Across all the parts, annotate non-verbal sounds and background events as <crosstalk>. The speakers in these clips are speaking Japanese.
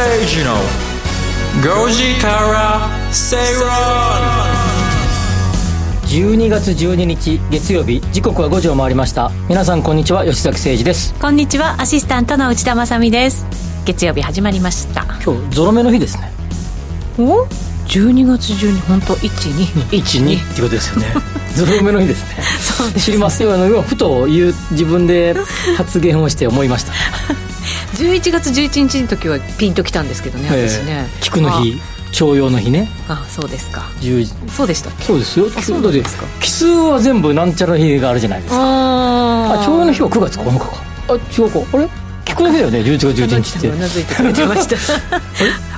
崎誠二の5時から正論12月12日月曜日時刻は5時を回りました。皆さんこんにちは。吉崎誠二です。こんにちは。アシスタントの内田まさです。月曜日始まりました。今日ゾロ目の日ですね。お？12月12本当1212 12ってことですよね。<laughs> ゾロ目の日ですね。そうです、ね、知りますよ。あのふと言う自分で発言をして思いました11月11日の時はピンときたんですけどね、えー、私ね。菊の日徴用の日ね。あそうですか。そうでしたそうですよ。そうですか。奇数は全部なんちゃら日があるじゃないですか。あ徴用の日は9月9日か。あ違うか。あれ？菊の日だよね11月11日って。うなずいてくれてました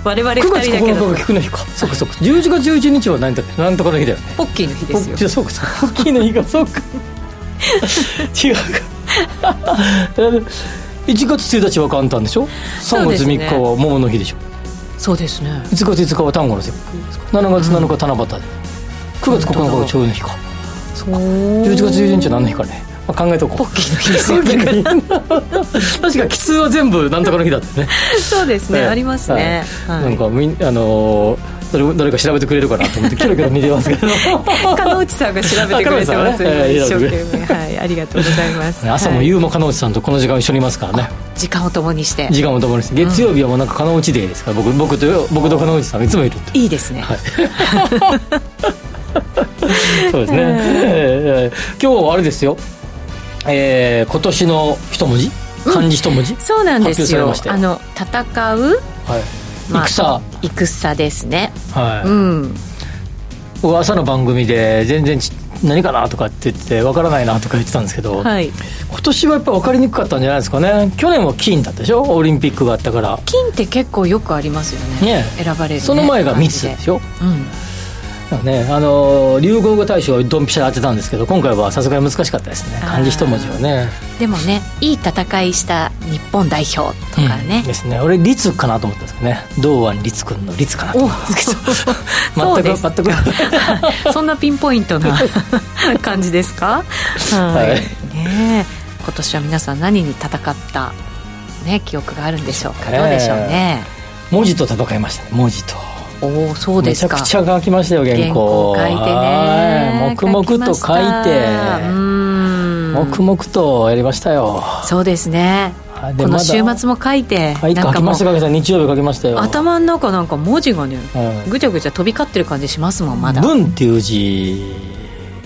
我々2人だけ9月9日が菊の日かそうかそうか11月11日は何だっけなんとかの日だよねポッキーの日ですよそうかポッキーの日がそうか違うか1月1日は簡単でしょ？3月3日は桃の日でしょ。そうですね。1月5日は端午の節句7月7日七夕で、9月9日は長の日か。そう。11月11日は何の日かね、まあ、考えとこう。ポッキーの日ですよね。<laughs> 確か奇数は全部なんとかの日だってね。<laughs> そうですね、ありますね、はい、なんかみあのー誰誰か調べてくれるかなと思ってキョロキョロ見てますけど。加内さんが調べてくれてます、ね、<laughs> 一生懸命。はいありがとうございます。朝も夕も加納さんとこの時間一緒にいますからね。時間を共にして。時間を共にして。月曜日はもうなんか加納内デーですから僕僕と僕と加納内さんいつもいるいいですね、はい。<laughs> そうですね、えー、今日あれですよ、えー、今年の一文字？漢字一文字、うん、そうなんですよ。あの戦う、はいまあ、戦。戦ですね。はい、うん、朝の番組で全然何かなとかって言って分からないなとか言ってたんですけど、はい、今年はやっぱ分かりにくかったんじゃないですかね。去年は金だったでしょ？オリンピックがあったから。金って結構よくありますよね。ね。選ばれる、ね、その前が密でしょ、うんね、あの流行語大賞をドンピシャ当てたんですけど今回はさすがに難しかったですね。漢字一文字はね。でもねいい戦いした日本代表とかね、うん、ですね。俺律かなと思ったんですけどね。堂安律君の律かなと思ったんですけど。<laughs> 全く全く。<laughs> そんなピンポイントな <laughs> 感じですか？はい、ね今年は皆さん何に戦ったね記憶があるんでしょうか？どうでしょうね？文字と戦いましたね。文字とおおそうですか。めちゃくちゃ書きましたよ原稿。書いてね。黙々と書いて。黙々とやりましたよ。そうですね。この週末も書いてはい書きました書きました。日曜日書きましたよ。頭の中なんか文字がね、はい、ぐちゃぐちゃ飛び交ってる感じしますもんまだ。文っていう字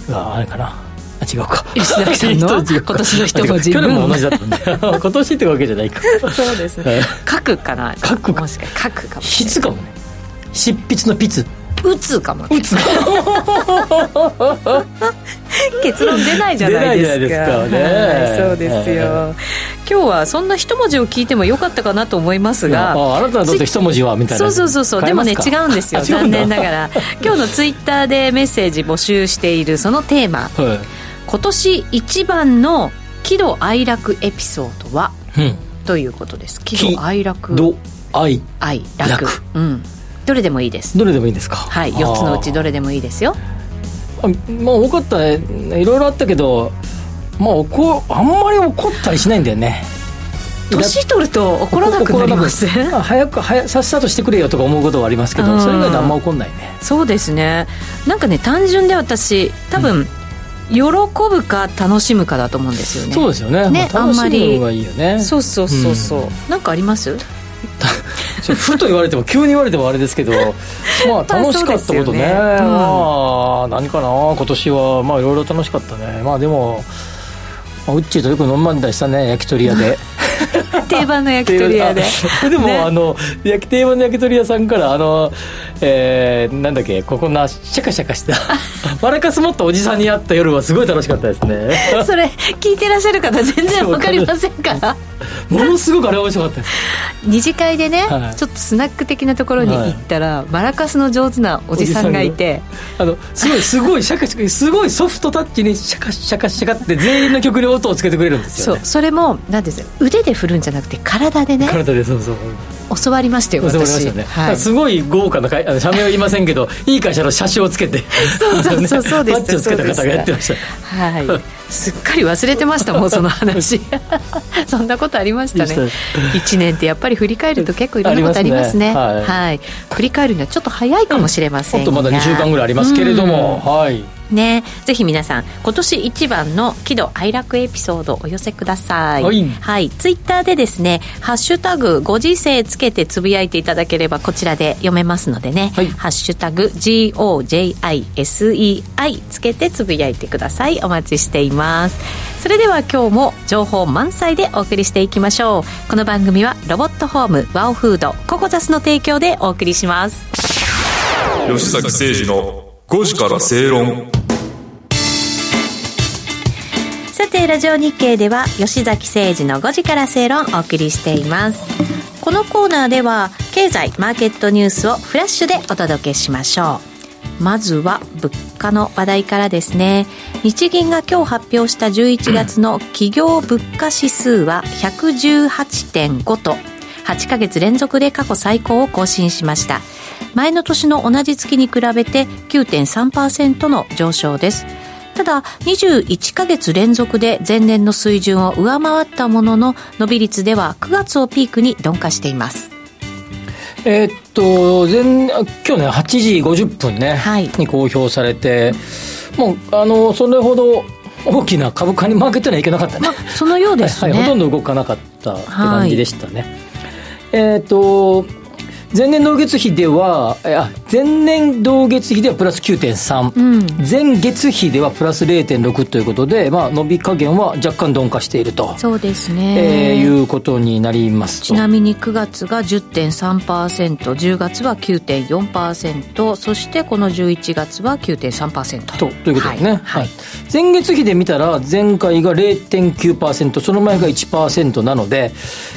があれかな。あ違うか。吉崎さんの？<laughs> 今年の一文字。去年も同じだったんで。<laughs> 今年ってわけじゃないか。そうですね。書くかな書くもしか書くかも筆かもね執筆の筆打つかも。打つ <laughs> 結論出ないじゃないですか。そうですよ、今日はそんな一文字を聞いてもよかったかなと思いますがあなたにとって一文字はみたいな。そうそうそうでもね違うんですよ。残念ながら。<laughs> 今日のツイッターでメッセージ募集しているそのテーマ、はい、今年一番の喜怒哀楽エピソードは、うん、ということです。喜怒哀楽。喜怒哀楽。うんどれでもいいです。どれでもいいですか？はい4つのうちどれでもいいですよ。あまあ多かったねいろいろあったけどまあ怒あんまり怒ったりしないんだよね。年取ると怒らなくなります。早く早さっさとしてくれよとか思うことはありますけどそれ以外であんま怒んないね。そうですね。なんかね単純で私多分、うん。喜ぶか楽しむかだと思うんですよね。そうですよね。ね、まあ、あんまり。そうそうそうそう、うん、なんかあります？<laughs> ふと言われても急に言われてもあれですけど <laughs> まあ楽しかったことね。ね、うん、まあ何かな？今年はまあいろいろ楽しかったね。まあでも、まあ、うっちーとよく飲まんだりしたね焼き鳥屋で定番の焼き鳥屋で。<laughs> でも、ね、あの焼き定番の焼き鳥屋さんからあの、えー、なんだっけここなシャカシャカした。<laughs> 笑かすもっとおじさんに会った夜はすごい楽しかったですね。それ聞いてらっしゃる方全然わかりませんか？らものすごくあれ面白かったです。二次会でね、はい、ちょっとスナック的なところに行ったら、はい、マラカスの上手なおじさんがいて。あのすごいすごいシャカシャカすごいソフトタッチにシャカシャカシャカって全員の曲に音をつけてくれるんですよ、ね、そうそれも何です腕で振るんじゃなくて体でね。体でそうそう。教わりましたよ教わりましたね、はい、すごい豪華な会あの社名は言いませんけど <laughs> いい会社の車種をつけて。そうそうそう <laughs> そうです。バッジをつけた方がやってました。はい。すっかり忘れてましたもうその話。<laughs> そんなことありましたね。1年ってやっぱり振り返ると結構いろんなことありますね、ね、はい、はい、振り返るにはちょっと早いかもしれませんが、うん、とまだ2週間ぐらいありますけれども、うん、はいね、ぜひ皆さん今年一番の喜怒哀楽エピソードお寄せください。はい、はい、ツイッターでですね「ハッシュタグご時世」つけてつぶやいていただければこちらで読めますのでね「はい、ハッシュタグ #GOJISEI」つけてつぶやいてください。お待ちしています。それでは今日も情報満載でお送りしていきましょう。この番組はロボットホームワオフードココザスの提供でお送りします。吉崎誠二の5時から正論。さてラジオ日経では吉崎誠二の5時から正論お送りしています。このコーナーでは経済マーケットニュースをフラッシュでお届けしましょう。まずは物価の話題からですね。日銀が今日発表した11月の企業物価指数は118.5と8ヶ月連続で過去最高を更新しました。前の年の同じ月に比べて9.3%の上昇です。ただ21ヶ月連続で前年の水準を上回ったものの伸び率では9月をピークに鈍化しています。えー、っと前今日ね8時50分ね、はい、に公表されてもうあのそれほど大きな株価に負けてはいけなかったね、まあ、そのようですね、はい、ほとんど動かなかったって感じでしたね、はい、えー、っと前年同月比では、あ前年同月比ではプラス9.3、うん、前月比ではプラス0.6ということで、まあ、伸び加減は若干鈍化していると。そうですね、えー、いうことになりますちなみに9月が 10.3%10 月は9.4%そしてこの11月は9.3%とということですね、はい、はい、前月比で見たら前回が0.9%その前が1%なので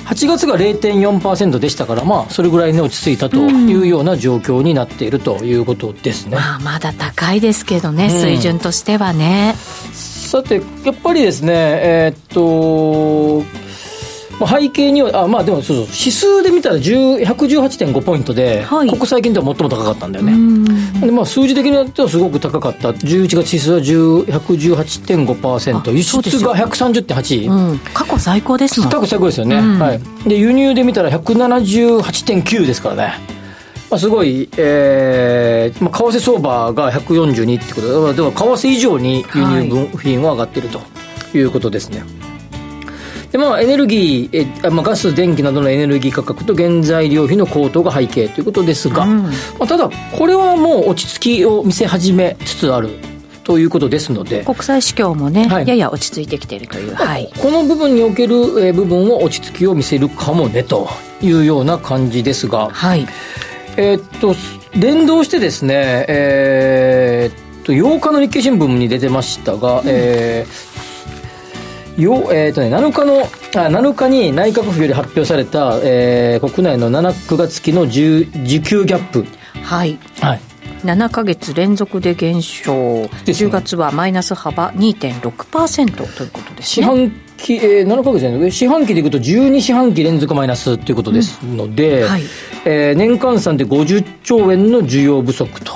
8月が0.4%でしたからまあそれぐらいに落ち着いたというような状況になっているということですね、まあ、まだ高いですけどね、水準としてはね。さてやっぱりですねえー、っと背景にはあまあでもそうそう指数で見たら118.5ポイントで、はい、ここ最近では最も高かったんだよね。で、まあ、数字的にはすごく高かった。11月指数は118.5%輸出が130.8、うん、過去最高ですもん。過去最高ですよね、うん、はい、で輸入で見たら178.9ですからねまあ、すごい、えーまあ、為替相場が142ってことで、でも為替以上に輸入分品は上がってると。いうことですね。はいでまあ、エネルギーえ、まあ、ガス、電気などのエネルギー価格と原材料費の高騰が背景ということですが、うん、まあ、ただ、これはもう落ち着きを見せ始めつつある。ということですので。国際市況もね、はい、やや落ち着いてきているという、はい、この部分における、え部分は落ち着きを見せるかもねというような感じですが、はい、えー、っと連動してですね、えー、っと8日の日経新聞に出てましたが、うん、えーよ、えーとね、7日のあ7日に内閣府より発表された、えー、国内の7、9月期の需給ギャップ。はい。はい。7か月連続で減少、ね、10月はマイナス幅2.6%ということですね。四半期、えー、7か月連続、四半期でいくと12四半期連続マイナスということですので、うんはい、えー、年間算で50兆円の需要不足と。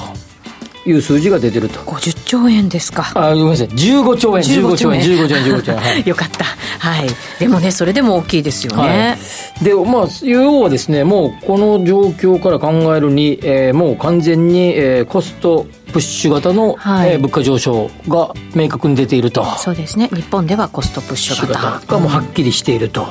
いう数字が出てると50兆円ですか。あごめんなさい。15兆円。15兆円。15兆円。15兆円、<laughs> はい、よかった。はい。でもねそれでも大きいですよね、はい、でまあ要はですねもうこの状況から考えるに、えー、もう完全に、えー、コストプッシュ型の、はい、えー、物価上昇が明確に出ていると。そうですね。日本ではコストプッシュ型。がもうはっきりしていると、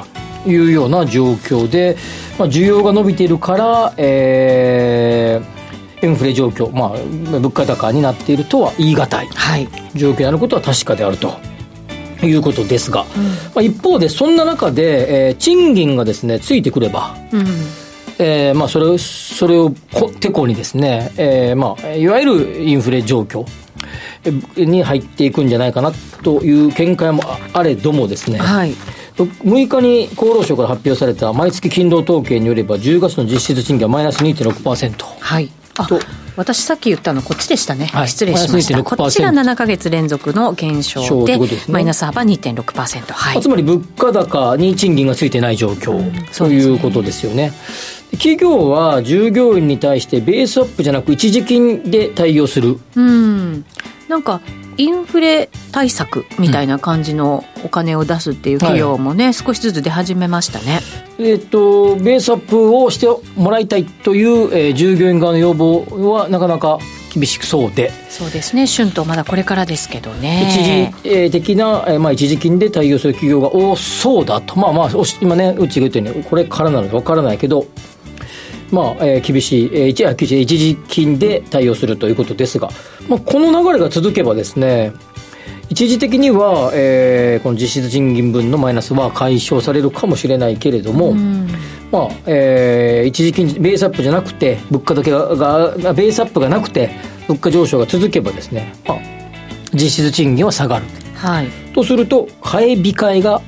いうような状況で、まあ、需要が伸びているから、えー、インフレ状況、まあ、物価高になっているとは言い難い、はい、状況であることは確かであると。いうことですが、うん、まあ、一方でそんな中で、えー、賃金がですねついてくれば、うん。えーまあ、それそれをてこにですね、えーまあ、いわゆるインフレ状況に入っていくんじゃないかなという見解もあれどもですね、はい、6日に厚労省から発表された毎月勤労統計によれば10月の実質賃金はマイナス2.6%。はいと。私さっき言ったのこっちでしたね、はい、失礼しました。こっちが7か月連続の減少で、ね、マイナス幅2.6%、はい、つまり物価高に賃金がついてない状況、うん、ということですよね。企業は従業員に対してベースアップじゃなく一時金で対応する。うん。なんかインフレ対策みたいな感じのお金を出すっていう企業もね、はい、少しずつ出始めましたね。えっ、ー、と、ベースアップをしてもらいたいという、えー、従業員側の要望はなかなか厳しくそうで。そうですね。春闘まだこれからですけどね。一時的な、えーまあ、一時金で対応する企業が多そうだと。まあまあ今ねうちが言ったようにこれからなので分からないけどまあ、えー、厳しい、えー、一一時金で対応するということですが、まあ、この流れが続けばですね一時的には、えー、この実質賃金分のマイナスは解消されるかもしれないけれども、まあえー、一時金ベースアップじゃなくて物価だけががベースアップがなくて物価上昇が続けばですね、まあ、実質賃金は下がる、はい、とすると買い控えが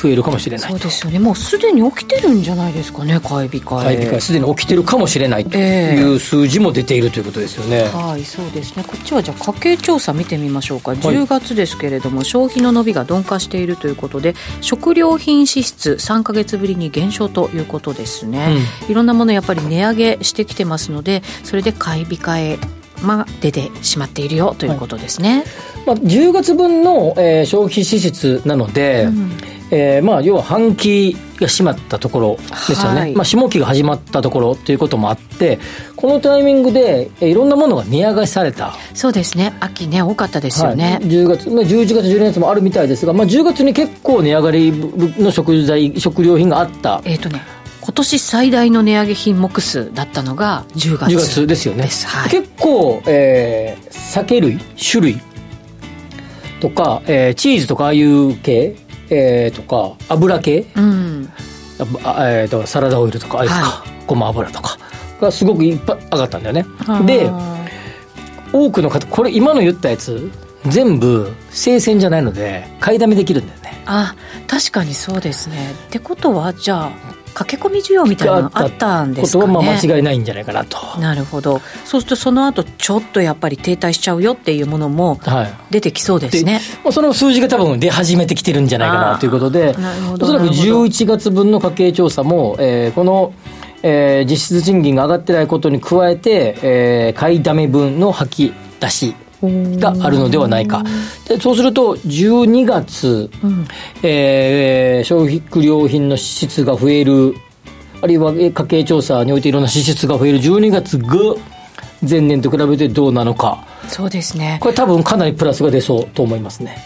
増えるかもしれないそうですよね。もうすでに起きてるんじゃないですかね買い控え。買い控えすでに起きてるかもしれないという数字も出ているということですよね、えー、はいそうですね。こっちはじゃあ家計調査見てみましょうか、10月ですけれども、消費の伸びが鈍化しているということで食料品支出3か月ぶりに減少ということですね、うん、いろんなものやっぱり値上げしてきてますのでそれで買い控えまあ、出てしまっているよということですね、はい、まあ、10月分の、えー、消費支出なので、うんえー、まあ要は半期が閉まったところですよね、はい、まあ、下期が始まったところということもあってこのタイミングでいろんなものが値上がりされた。そうですね。秋ね多かったですよね、はい、10月、まあ、11月12月もあるみたいですが、まあ、10月に結構値上がりの食材食料品があった。えっ、ー、とね今年最大の値上げ品目数だったのが10月 ,10 月ですよね、はい、結構、えー、酒類種類とか、えー、チーズとかああいう系えー、とか油系、うん、あえー、とサラダオイルとかあれですか、はい、ごま油とか。がすごくいっぱい上がったんだよね。で多くの方これ今の言ったやつ全部生鮮じゃないので買いだめできるんだよね。あ確かにそうですね。ってことはじゃあ駆け込み需要みたいなのあったんですかね。ことはまあ間違いないんじゃないかなと。なるほど。そうするとその後ちょっとやっぱり停滞しちゃうよっていうものも出てきそうですね、はい、その数字が多分出始めてきてるんじゃないかなということでおそらく11月分の家計調査も、えー、このえー、実質賃金が上がってないことに加えて、えー、買いだめ分の吐き出しがあるのではないか。でそうすると、12月、うん、えー、消費良品の支出が増える、あるいは家計調査においていろんな支出が増える12月が、前年と比べてどうなのか。そうですね。これ多分かなりプラスが出そうと思いますね。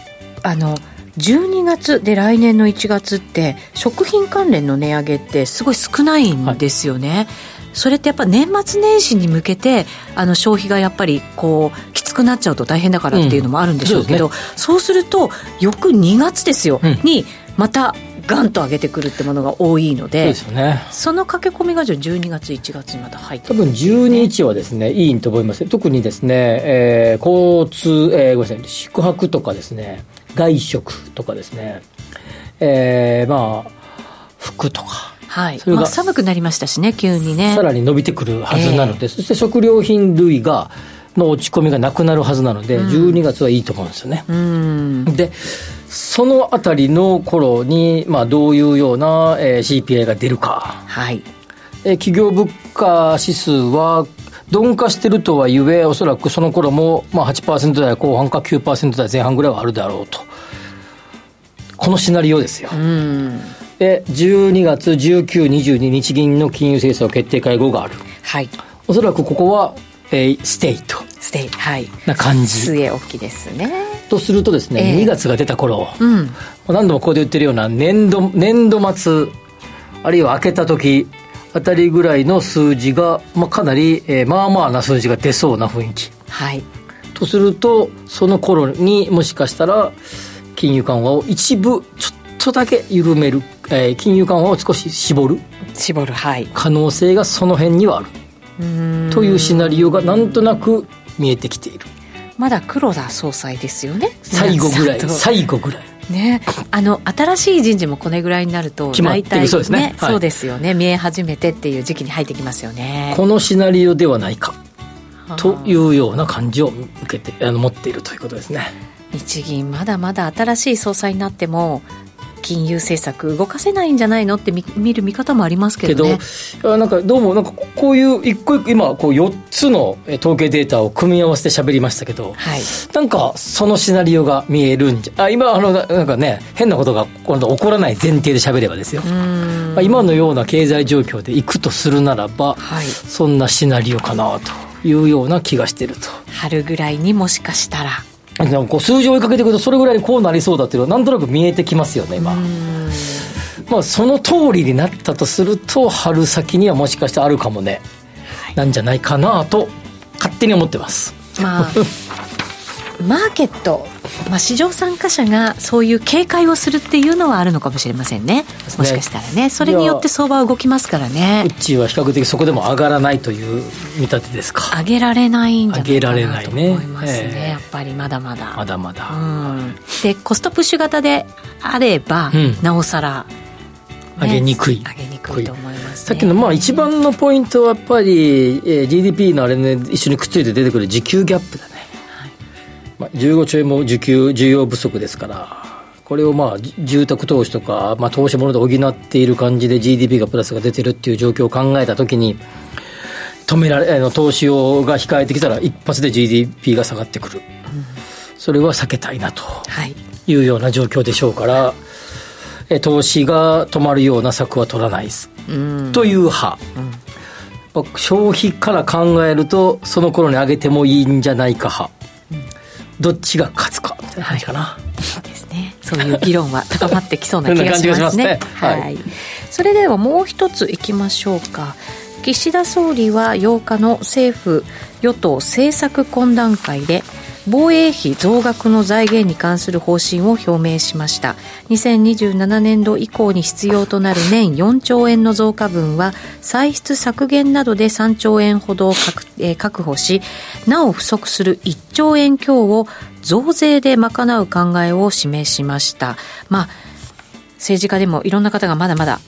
あの、12月で来年の1月って食品関連の値上げってすごい少ないんですよね、はい、それってやっぱ年末年始に向けてあの消費がやっぱりこうきつくなっちゃうと大変だからっていうのもあるんでしょうけど、うんそうね、そうすると翌2月ですよ、うん、にまたガンと上げてくるってものが多いのでそ、ね、その駆け込みがじゃ12月1月にまた入って多分12日はですねいいと思います。特にですね、えー、交通、えー、ごめんなさい宿泊とかですね外食とかですねえー、まあ服とかはい、それが、まあ、寒くなりましたしね急にね。さらに伸びてくるはずなので、えー、そして食料品類がの落ち込みがなくなるはずなので、うん、12月はいいと思うんですよね。うん、でそのあたりの頃に、まあ、どういうような、えー、CPI が出るか、はい。えー、企業物価指数は鈍化してるとはいえおそらくその頃も、まあ8、台後半か9%台前半ぐらいはあるだろうと。このシナリオですよ。うんで12月19、22日銀の金融政策決定会合がある。はい。おそらくここは、えー、 stay と。stay、はい。な感じ。据え置きですね。とするとですね、えー、2月が出た頃、うん、何度もここで言ってるような年度、年度末、あるいは明けた時、あたりぐらいの数字が、まあ、かなり、えー、まあまあな数字が出そうな雰囲気。はい。とすると、その頃にもしかしたら、金融緩和を一部ちょっとだけ緩める、えー、金融緩和を少し絞る。絞るはい。可能性がその辺にはある。というシナリオがなんとなく見えてきている。まだ黒田総裁ですよね。最後ぐらい最後ぐらい。ね、あの新しい人事もこれぐらいになると大体、ね、そうですね、はい、そうですよね。見え始めてっていう時期に入ってきますよね。このシナリオではないか。というような感じを受けてあの持っているということですね。日銀まだまだ新しい総裁になっても金融政策動かせないんじゃないのって見見る見方もありますけどね。けどなんかどうもなんかこういう一個一個今こう4つの統計データを組み合わせて喋りましたけど、はい、なんかそのシナリオが見えるんじゃあ今あのなんかね変なことが今度起こらない前提で喋ればですよ、まあ、今のような経済状況でいくとするならば、はい、そんなシナリオかなというような気がしてると。春ぐらいにもしかしたらこう数字を追いかけていくとそれぐらいにこうなりそうだっていうのはなんとなく見えてきますよね今。まあその通りになったとすると春先にはもしかしてあるかもね、はい、なんじゃないかなと勝手に思ってます。まあ <laughs> マーケット、まあ、市場参加者がそういう警戒をするっていうのはあるのかもしれませんね。もしかしたらね。それによって相場は動きますからね。うちは比較的そこでも上がらないという見立てですか。上げられないんじゃないかなと思いますね、ね、やっぱりまだまだ。まだまだ、うん、でコストプッシュ型であれば、うん、なおさら上げにくい、上げにくいと思います、ね、さっきのまあ一番のポイントはやっぱり、えー、GDP のあれね一緒にくっついて出てくる需給ギャップだねまあ、15兆円も需給、需要不足ですから、これをまあ住宅投資とか、まあ、投資物で補っている感じで GDP がプラスが出てるっていう状況を考えたときに、止められ、あの投資をが控えてきたら、一発で GDP が下がってくる、うん、それは避けたいなとい。うような状況でしょうから、え投資が止まるような策は取らないです、うん、という派。うん、消費から考えると、その頃に上げてもいいんじゃないか派。どっちが勝つかみたいな感じかな、はい、そうですね。そういう議論は高まってきそうな気がしますね。ね、はい、はい、それではもう一ついきましょうか。岸田総理は8日の政府与党政策懇談会で防衛費増額の財源に関する方針を表明しました。2027年度以降に必要となる年4兆円の増加分は歳出削減などで3兆円ほど確,、えー、確保しなお不足する1兆円強を増税で賄う考えを示しました。まあ政治家でもいろんな方がまだまだ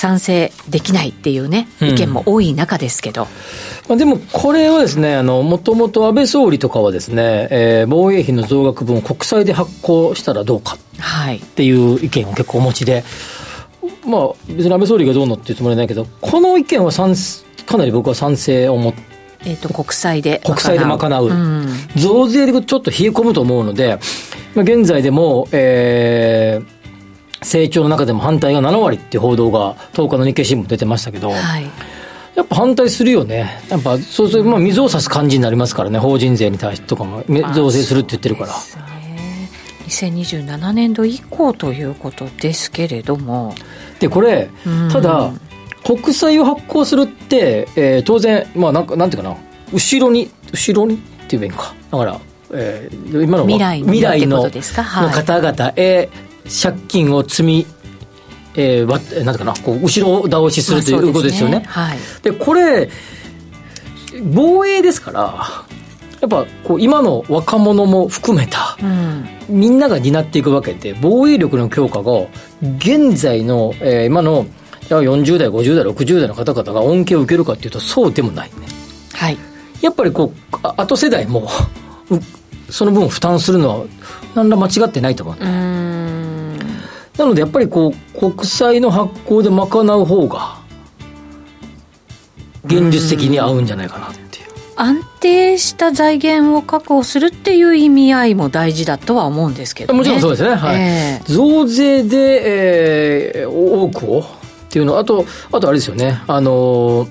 賛成できないっていうね、意見も多い中ですけど。まあ、でもこれはですね、もともと安倍総理とかはですね、えー、防衛費の増額分を国債で発行したらどうかっていう意見を結構お持ちで、まあ、別に安倍総理がどうのっていうつもりはないけど、この意見は賛かなり僕は賛成を持って、えーと、国債で国債で賄う、うん、増税でちょっと冷え込むと思うので、まあ、現在でも、えー、成長の中でも反対が7割っていう報道が10日の日経新聞出てましたけど、はい、やっぱ反対するよね。やっぱそうすると、まあ、水を差す感じになりますからね、法人税に対してとかも増税するって言ってるから。2027年度以降ということですけれども。で、これ、ただ、国債を発行するって、えー、当然、まあなんか、なんていうかな、後ろに、後ろにっていうべんか。だから、えー、今の未来未来の,、の方々へ借金を積み、えー、わなんてかなこう後ろ倒しするということですよね。はい、でこれ防衛ですからやっぱこう今の若者も含めた、うん、みんなが担っていくわけで防衛力の強化が現在の、えー、今の40代50代60代の方々が恩恵を受けるかっていうとそうでもないね。はい、やっぱりこう後世代もその分負担するのは何ら間違ってないと思う、ね、なのでやっぱりこう国債の発行で賄う方が現実的に合うんじゃないかなっていう。安定した財源を確保するっていう意味合いも大事だとは思うんですけど、ね、もちろんそうですね、はい、えー、増税で、えー、多くをっていうのあとあとあれですよね。あの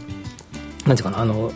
なんていうかなあの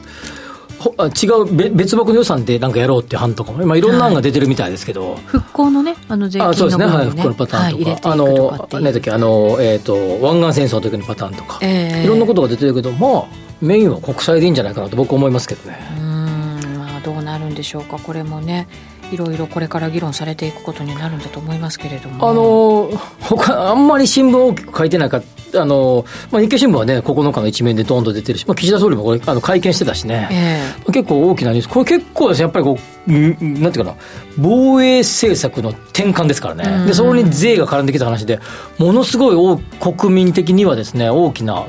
違う別枠の予算でなんかやろうっていう案とかも、まあ、いろんな案が出てるみたいですけど、はい、復興のね、あの税金の、ね、そうですね、はい、復興のパターンとか、はい、あの、ね、時あの、えっ、ー、と、湾岸戦争の時のパターンとか、えー、いろんなことが出てるけど、まあ、メインは国債でいいんじゃないかなと僕は思いますけどね。うん、まあ、どうなるんでしょうか、これもね。いろいろこれから議論されていくことになるんだと思いますけれども。あの他あんまり新聞大きく書いてないかあの、まあ、日経新聞はね、9日の一面でどんどん出てるし、まあ、岸田総理もこれあの会見してたしね、えー、結構大きなニュース、これ結構ですね、やっぱりこう、なんていうかな、防衛政策の転換ですからね、でそこに税が絡んできた話で、ものすごい国民的にはですね、大きな、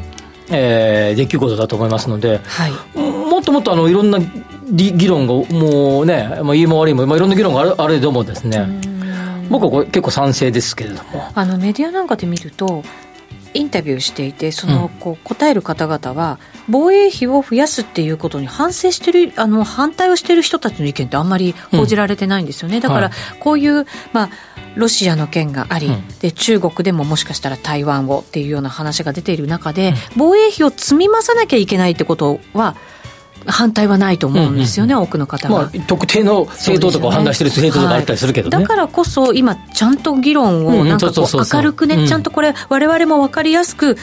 えー、出来事だと思いますので、はい、もっともっとあのいろんな議論がもうね、まあ、いいも悪いも、まあ、いろんな議論があるあれどもですね、僕はこれ結構賛成ですけれども。あのメディアなんかで見るとインタビューしていてその、こう答える方々は防衛費を増やすっていうことに反省してるあの反対をしている人たちの意見ってあんまり報じられてないんですよね、うん、だからこういう、まあロシアの件があり、うん、で中国でももしかしたら台湾をっていうような話が出ている中で、うん、防衛費を積み増さなきゃいけないってことは反対はないと思うんですよね、うんうん、多くの方が、まあ、特定の政党とかを判断してる政党とかあったりするけど、ねはい、だからこそ今ちゃんと議論をなんかこう明るくねちゃんとこれ我々も分かりやすく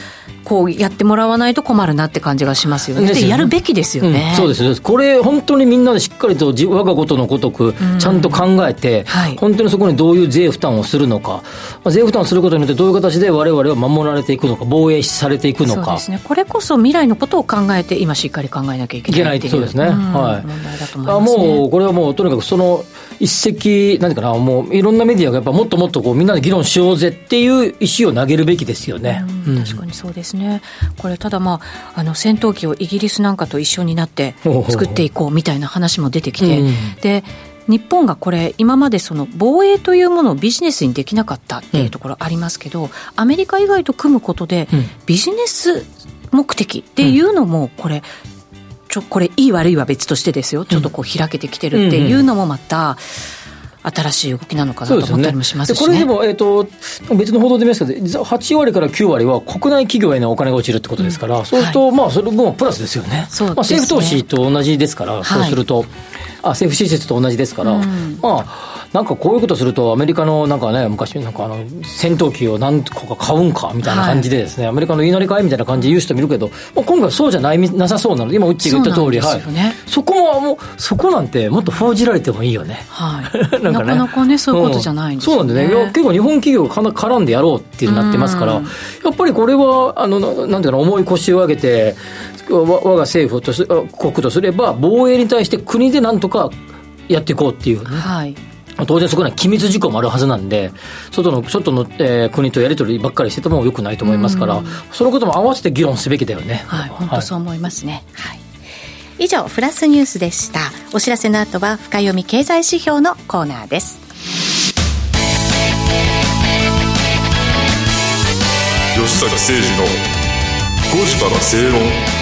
こうやってもらわないと困るなって感じがしますよね。でやるべきですよね、うん、そうですこれ本当にみんなでしっかりと我がことのごとくちゃんと考えて、はい、本当にそこにどういう税負担をするのか、まあ、税負担をすることによってどういう形で我々は守られていくのか防衛されていくのか。そうですね。これこそ未来のことを考えて今しっかり考えなきゃいけないっていうそうですね、うん、はい、問題だと思います、もうこれはもうとにかくその一石何かなもういろんなメディアがやっぱもっともっとこうみんなで議論しようぜっていう石を投げるべきですよね、うん、確かにそうですね。これただまああの戦闘機をイギリスなんかと一緒になって作っていこうみたいな話も出てきて、うん、で日本がこれ今までその防衛というものをビジネスにできなかったっていうところありますけど、うん、アメリカ以外と組むことでビジネス目的っていうのもこれちょこれいい悪いは別としてですよ。ちょっとこう開けてきてるっていうのもまた、新しい動きなのかなと思ったりもしますし、ね、これでも、えーと、別の報道で見ますけど、8割から9割は国内企業へのお金が落ちるってことですから、うん、そうすると、はい、まあ、それもプラスですよね、ね。まあ、政府投資と同じですから、そうすると、はい、あ政府施設と同じですから、うん、まあ、なんかこういうことすると、アメリカのなんかね、昔、なんかあの戦闘機を何個か買うんかみたいな感じでですね、はい、アメリカの言いなりかいみたいな感じで言う人もいるけど、まあ、今回そうじゃないなさそうなので、今、うっちが言った通り、はい、そこももう、そこなんてもっと報じられてもいいよね。はい、<laughs> なかね、なかなかね、そういうことじゃないんですよ、ねうん、そうなんでね、結構日本企業が絡んでやろうってなってますから、やっぱりこれは、あのなんていうか重い腰を上げて、我が政府と国とすれば、防衛に対して国でなんとかやっていこうっていうね。はい当然そこには機密事項もあるはずなんで、外の外の、えー、国とやり取りばっかりしててもよくないと思いますから、そのことも合わせて議論すべきだよね。はい、本当そう思いますね。はい、以上、フラスニュースでした。お知らせの後は、深読み経済指標のコーナーです。吉坂誠二の5時から正論。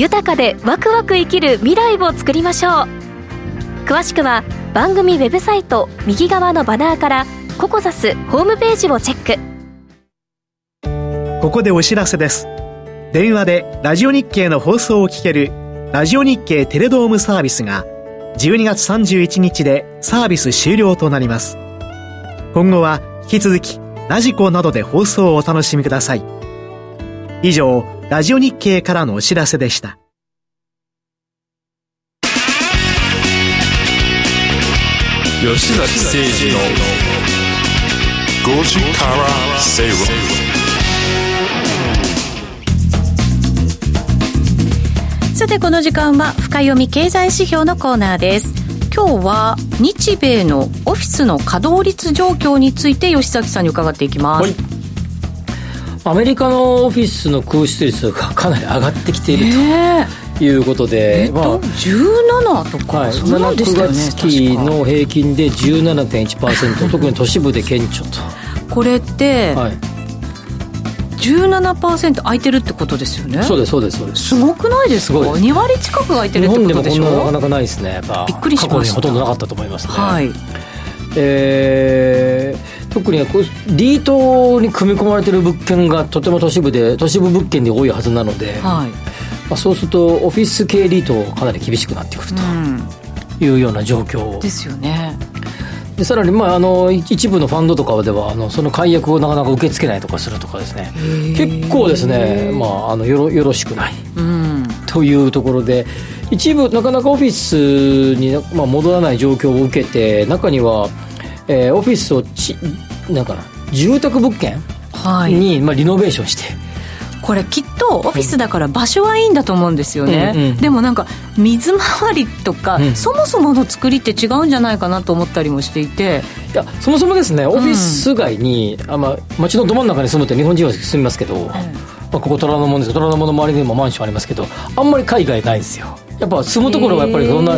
豊かでワクワク生きる未来を作りましょう。詳しくは番組ウェブサイト右側のバナーからココザスホームページをチェック。ここでお知らせです。電話でラジオ日経の放送を聞けるラジオ日経テレドームサービスが12月31日でサービス終了となります。今後は引き続きラジコなどで放送をお楽しみください。以上ラジオ日経からのお知らせでした。吉崎誠二の5時から正論さてこの時間は深読み経済指標のコーナーです。今日は日米のオフィスの稼働率状況について吉崎さんに伺っていきます、はいアメリカのオフィスの空室率がかなり上がってきているということで、えー、まあ、17とか、はい、そ7、9月期の平均で17.1%特に都市部で顕著と。これって、はい、17%空いてるってことですよね？そうですそうですそうです。すごくないですか？2割近く空いてるってことでしょ？日本でもこんななかなかないですね。やっぱびっくりしました。過去にほとんどなかったと思いますね。はい。えー、特にリートに組み込まれている物件がとても都市部で都市部物件で多いはずなので、はい。まあ、そうするとオフィス系リートかなり厳しくなってくるというような状況、うん、ですよね。でさらに、まあ、あの一部のファンドとかではあのその解約をなかなか受け付けないとかするとかですね。結構ですね、まあ、あのよろよろしくない、うん。というところで一部なかなかオフィスに、まあ、戻らない状況を受けて中には、えー、オフィスをちなんか住宅物件？に、はい、まあ、リノベーションして。これきっとオフィスだから場所はいいんだと思うんですよね、うんうん、でもなんか水回りとか、うん、そもそもの作りって違うんじゃないかなと思ったりもしていて。いやそもそもですねオフィス街に、うん、あまあ、街のど真ん中に住むって日本人は住みますけど、うん、まあ、ここ虎ノ門です虎ノ門の周りにもマンションありますけどあんまり海外ないんですよやっぱ住むところはやっぱりそんな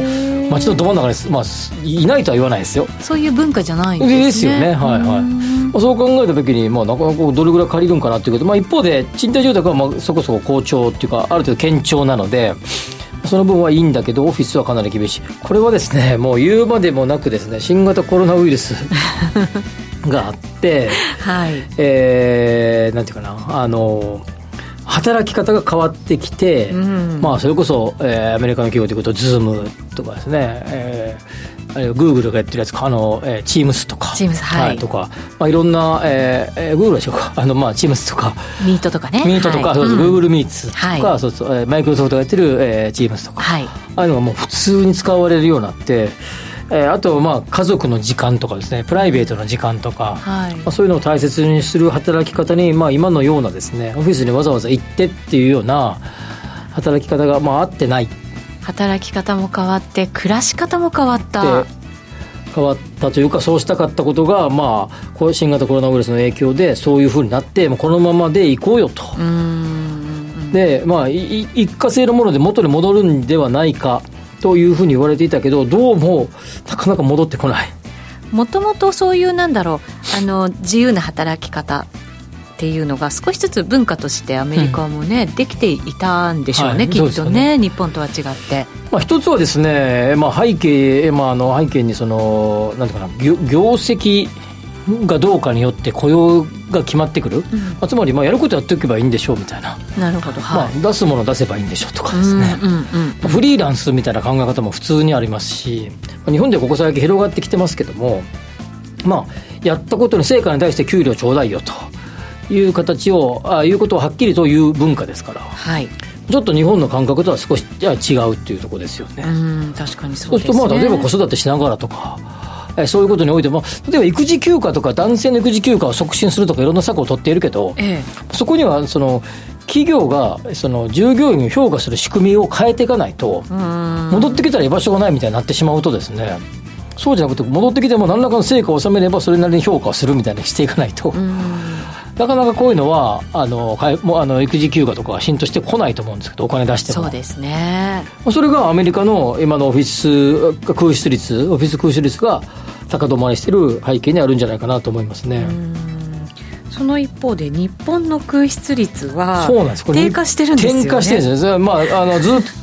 街のど真ん中に、まあ、いないとは言わないですよ。そういう文化じゃないんですね。ですよね。はいはい、まあ、そう考えた時に、まあ、なかなかどれぐらい借りるんかなっていうけど、まあ、一方で賃貸住宅はまあそこそこ好調っていうかある程度堅調なのでその分はいいんだけどオフィスはかなり厳しい。これはですねもう言うまでもなくですね新型コロナウイルス <laughs> があって、はい。えー、なんていうかなあの働き方が変わってきて、うん、まあ、それこそ、えー、アメリカの企業ということズームとかですね、えー、あるいはグーグルがやってるやつあの、えー、チームスとか。チームス、はい、とか、まあ、いろんな、えーえー、グーグルでしょうか。<laughs> あの、まあ、チームスとか。ミートとかね。ミートとか、はい、そうそう、グーグルミーツとか、はい、そうそう、えー、マイクロソフトがやってる、えー、チームスとか、はい、ああいうのがもう普通に使われるようになってえー、あとまあ家族の時間とかですねプライベートな時間とか、はい、まあ、そういうのを大切にする働き方に、まあ、今のようなですねオフィスにわざわざ行ってっていうような働き方がまあ合ってない。働き方も変わって暮らし方も変わった。変わったというかそうしたかったことが、まあ、新型コロナウイルスの影響でそういうふうになってこのままでいこうよと。でまあ一過性のもので元に戻るんではないかというふうに言われていたけどどうもなかなか戻ってこない。もともとそういうなんだろうあの自由な働き方っていうのが少しずつ文化としてアメリカもね、うん、できていたんでしょうね、はい、きっとね、ね、日本とは違って。まあ、一つはですね、まあ、背景、まあ、あの背景にそのなんていうかな業業績がどうかによって雇用が決まってくる、うん、まあ、つまりまあやることやっておけばいいんでしょうみたいな。なるほど、はい、まあ、出すもの出せばいいんでしょうとかですね、うんうんうん。うん、フリーランスみたいな考え方も普通にありますし日本ではここ最近広がってきてますけどもまあやったことの成果に対して給料ちょうだいよと。いう形をあいうことをはっきりと言う文化ですから、はい、ちょっと日本の感覚とは少し違うっていうところですよね。うん確かにそう、ね、そうするとまあ例えば子育てしながらとかえそういうことにおいても、例えば育児休暇とか男性の育児休暇を促進するとかいろんな策を取っているけど、ええ、そこにはその企業がその従業員を評価する仕組みを変えていかないと、戻ってきたら居場所がないみたいになってしまうとですね、そうじゃなくて戻ってきても何らかの成果を収めればそれなりに評価をするみたいにしていかないと。なかなかこういうのはあのもあの育児休暇とかは浸透してこないと思うんですけどお金出してもそうですねそれがアメリカの今のオフィス空室率オフィス空室率が高止まりしている背景にあるんじゃないかなと思いますね。その一方で日本の空室率は低下してるんですよね。低下してるんですよ。まああのずっと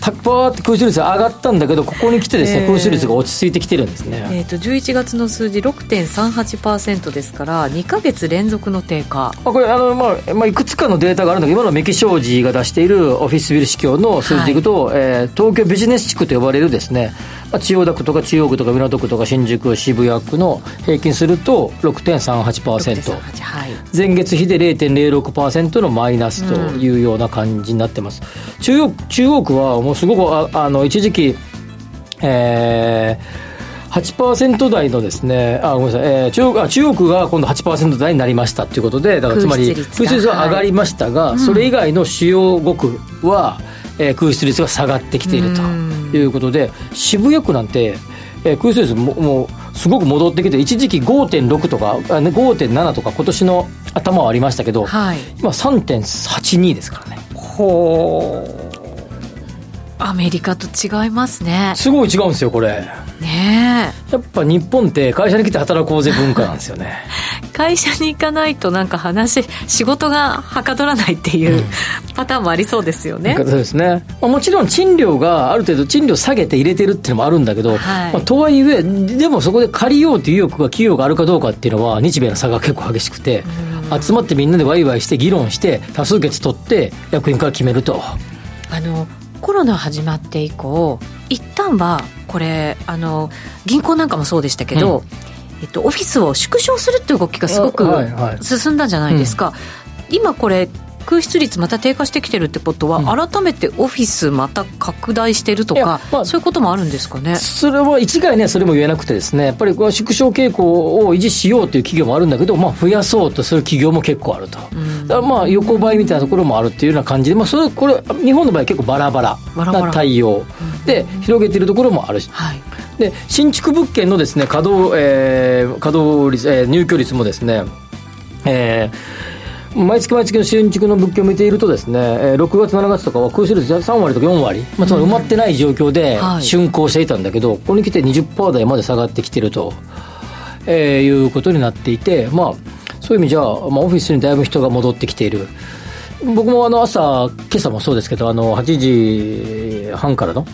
パーって空室率上がったんだけどここに来てですね、えー、空室率が落ち着いてきてるんですね、えーと、11月の数字6.38%ですから2か月連続の低下。あこれあの、まあまあ、いくつかのデータがあるんだけど今のメキ商事が出しているオフィスビル指標の数字でいくと、はい、えー、東京ビジネス地区と呼ばれるですね千代田区とか中央区とか港区とか新宿渋谷区の平均すると6.38%、はい、前月比で0.06%のマイナスというような感じになってます、うん、中央中央区はもうすごくああの一時期えー、8%台のですね、あ、ごめんなさい、えー、中国あ中国が今度8%台になりましたということで、だからつまり、空室率は上がりましたが、はい、それ以外の主要5区は、えー、空室率が下がってきていると。ということで渋谷区なんて、えー、空室率ももうすごく戻ってきて一時期5.6とか5.7とか今年の頭はありましたけど、はい、今3.82ですからね。ほうアメリカと違いますね。すごい違うんですよこれ。ねやっぱ日本って会社に来て働こうぜ文化なんですよね。<laughs> 会社に行かないとなんか話仕事がはかどらないっていう、パターンもありそうですよね。そうですね、まあ、もちろん賃料がある程度賃料下げて入れてるっていうのもあるんだけど、はい、まあ、とはいえでもそこで借りようという意欲が企業があるかどうかっていうのは日米の差が結構激しくて、集まってみんなでワイワイして議論して多数決取って役員から決めると。あのコロナ始まって以降一旦はこれあの銀行なんかもそうでしたけど、うん、えっと、オフィスを縮小するっていう動きがすごく進んだんじゃないですか、はいはいうん、今これ空室率また低下してきてるってことは、うん、改めてオフィスまた拡大してるとか、まあ、そういうこともあるんですかね？それは一概ねそれも言えなくてですねやっぱり縮小傾向を維持しようという企業もあるんだけど、まあ、増やそうとする企業も結構あると、うん、だからまあ横ばいみたいなところもあるっていうような感じで、まあ、それこれ日本の場合結構バラバラな対応。で広げているところもあるし、はい、で新築物件のですね稼働,、えー、稼働率、えー、入居率もですねえー、毎月毎月の新築の物件を見ているとですね、えー、6月7月とかは空室率3割とか4割、まあ、つまり埋まってない状況で竣工していたんだけど、ここに来て20%台まで下がってきてると、えー、いうことになっていてまあそういう意味じゃ、まあ、オフィスにだいぶ人が戻ってきている。僕もあの朝今朝もそうですけどあの8時半からの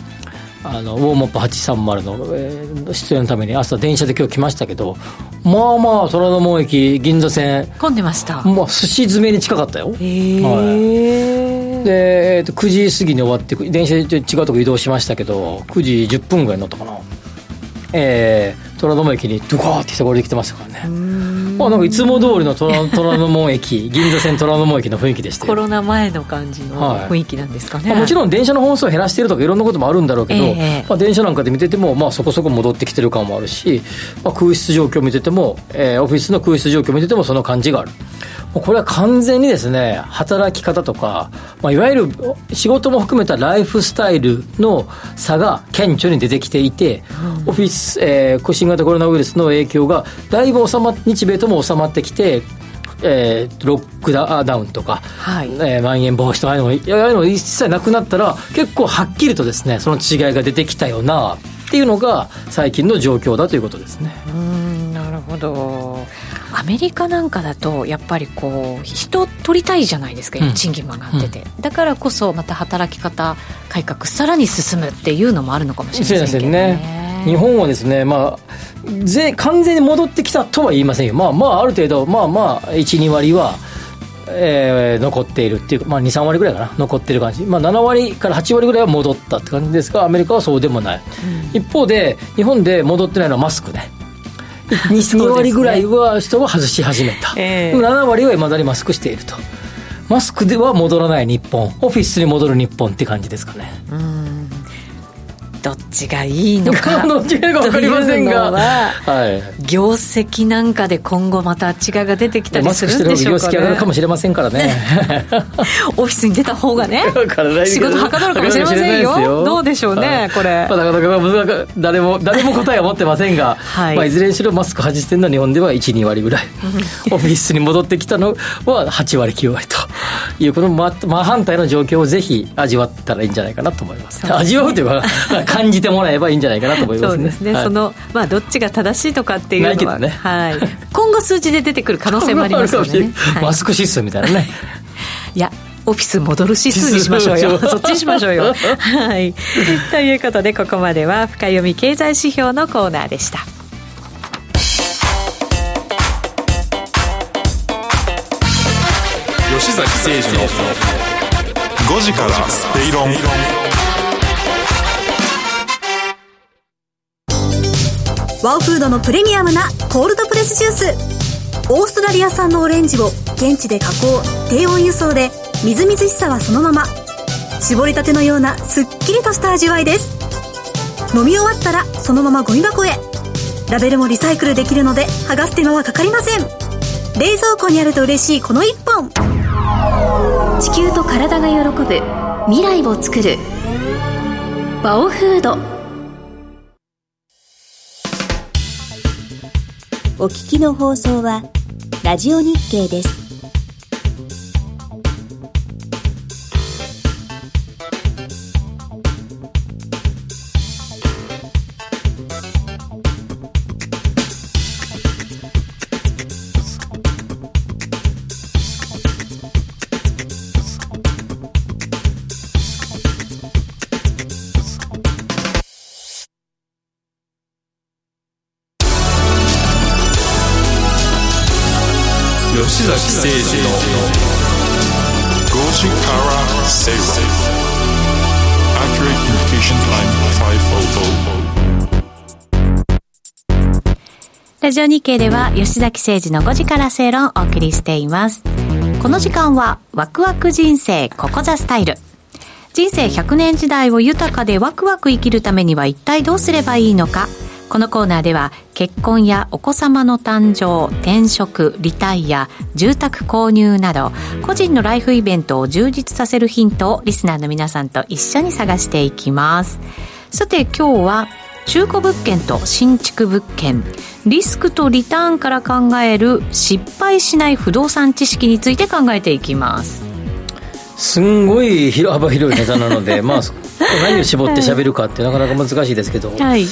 あのウォームアップ830の、えー、出演のために朝電車で今日来ましたけどまあまあ虎ノ門駅銀座線。混んでました。まあ寿司詰めに近かったよ。へえ、はい、で、えー、と9時過ぎに終わって電車で違うとこ移動しましたけど9時10分ぐらい乗ったかな。えー、虎ノ門駅にドカーって人が降りてきてましたからねまあ、なんかいつも通りの虎虎ノ門駅銀座線虎ノ門駅の雰囲気でしたコロナ前の感じの雰囲気なんですかね、はい、もちろん電車の本数を減らしているとかいろんなこともあるんだろうけど、えー、まあ、電車なんかで見てても、まあ、そこそこ戻ってきてる感もあるし、まあ、空室状況を見てても、えー、オフィスの空室状況を見ててもその感じがあるこれは完全にですね働き方とか、まあ、いわゆる仕事も含めたライフスタイルの差が顕著に出てきていて、うん、オフィス、えー、新型コロナウイルスの影響がだいぶ収ま日米とも収まってきてえー、ロックダウンとか、はい。えー、まん延防止とかああいうのああいうの一切なくなったら結構はっきりとですねその違いが出てきたよなっていうのが最近の状況だということですね。うんなるほどアメリカなんかだとやっぱりこう人取りたいじゃないですか今賃金も上がってて、うん、だからこそまた働き方改革さらに進むっていうのもあるのかもしれませんけどね。ね。日本はですね、まあ、ぜ完全に戻ってきたとは言いませんよ、まあ、まあある程度、まあまあ、1、2割は、えー、残っているっていうか、まあ、2、3割ぐらいかな、残ってる感じ、まあ、7割から8割ぐらいは戻ったって感じですが、アメリカはそうでもない、うん、一方で、日本で戻ってないのはマスクね。2, 割ぐらいは人は外し始めた、えー、7割はいまだにマスクしていると。マスクでは戻らない日本。オフィスに戻る日本って感じですかね。うんどっちがいいのか。<laughs> どっちが分かりませんが、は。い、業績なんかで今後また違いが出てきたりするんでしょうか、ね、業績上がるかもしれませんからね。<laughs> オフィスに出た方がね仕事はかどるかもしれませんよ。どうでしょうね、はい、これ、まあ、なかなか誰も誰も答えは持ってませんが、<laughs> はい。まあ、いずれにしろマスク外してるのは日本では12割ぐらい。オフィスに戻ってきたのは8割9割と。いうこの真反対の状況をぜひ味わったらいいんじゃないかなと思います、ね、味わうというか感じてもらえばいいんじゃないかなと思いますね。そうですね。はい、そのまあどっちが正しいとかっていうのは、ね、はい。今後数字で出てくる可能性もありますのでね。マスク指数みたいなね。<laughs> いや。オフィス戻る指数にしましょうよ。そっちにしましょうよ。<laughs> はい。ということで、ここまでは深読み経済指標のコーナーでした。吉崎誠二の5時からスペイロン。ワオフードのプレミアムなコールドプレスジュース。オーストラリア産のオレンジを現地で加工低温輸送でみずみずしさはそのまま。絞りたてのようなすっきりとした味わいです。飲み終わったらそのままゴミ箱へ。ラベルもリサイクルできるので剥がす手間はかかりません。冷蔵庫にあると嬉しいこの一本。地球と体が喜ぶ未来を作るバオフード。お聞きの放送は、ラジオ日経です。ジオ日経では吉崎誠二の5時から正論をお送りしています。この時間はワクワク人生ここザスタイル人生100年時代を豊かでワクワク生きるためには一体どうすればいいのかこのコーナーでは結婚やお子様の誕生、転職、リタイア、住宅購入など個人のライフイベントを充実させるヒントをリスナーの皆さんと一緒に探していきます。さて今日は中古物件と新築物件。リスクとリターンから考える失敗しない不動産知識について考えていきます。すんごい幅広いネタなので <laughs> まあ何を絞って喋るかってなかなか難しいですけど、はい、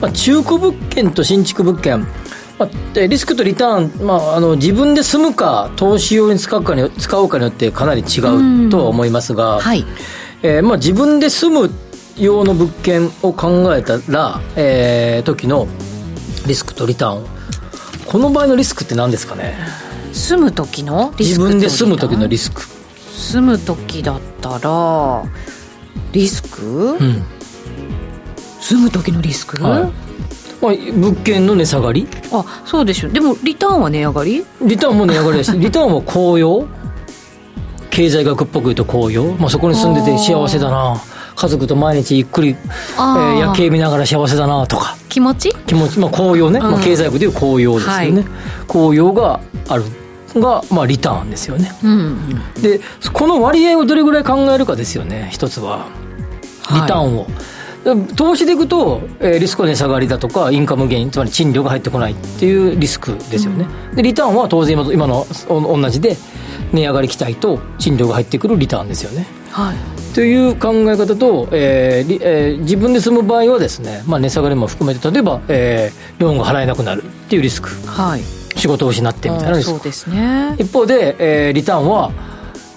まあ、中古物件と新築物件。まあ、リスクとリターン、まあ、あの自分で住むか投資用に使うかに使うかによってかなり違うとは思いますが、はい。えーまあ、自分で住む用の物件を考えたら、えー、時のリスクとリターン。この場合のリスクって何ですかね？住む時のリスク自分で住む時のリスク。住む時だったらリスク、うん、住む時のリスク、はい。まあ、物件の値下がり？あそうでしょ。でもリターンは値上がり？リターンも値上がりだし <laughs> リターンは紅葉経済学っぽく言うと紅葉、まあ、そこに住んでて幸せだな家族と毎日ゆっくり、えー、夜景見ながら幸せだなとか。気持ち？気持ち、まあ、紅葉ね、うん、まあ、経済学でいう紅葉ですよね、はい、紅葉があるが、まあ、リターンですよね、うん、でこの割合をどれぐらい考えるかですよね。一つは。リターンを、はい投資でいくと、えー、リスクは値下がりだとかインカムゲインつまり賃料が入ってこないっていうリスクですよね、うん、でリターンは当然今今の同じで値上がり期待と賃料が入ってくるリターンですよね、はい、という考え方と、えーえー、自分で住む場合はですね、まあ、値下がりも含めて例えば、えー、ローンが払えなくなるっていうリスク、はい、仕事を失ってみたいなリスク。そうですね。一方で、えー、リターンは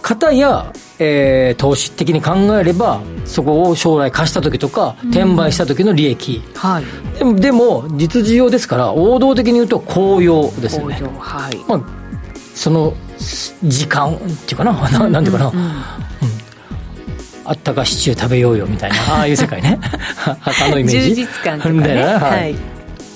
型や、えー、投資的に考えればそこを将来貸した時とか、転売した時の利益、はい、でもでも実需要ですから王道的に言うと公用ですよね、はい。まあ、その時間っていうかな、<laughs> うん、ていうかな、うん、うん、あったかシチュー食べようよみたいな。<laughs> ああいう世界ね。<laughs> あのイメージ。充実感とかね、はい。い。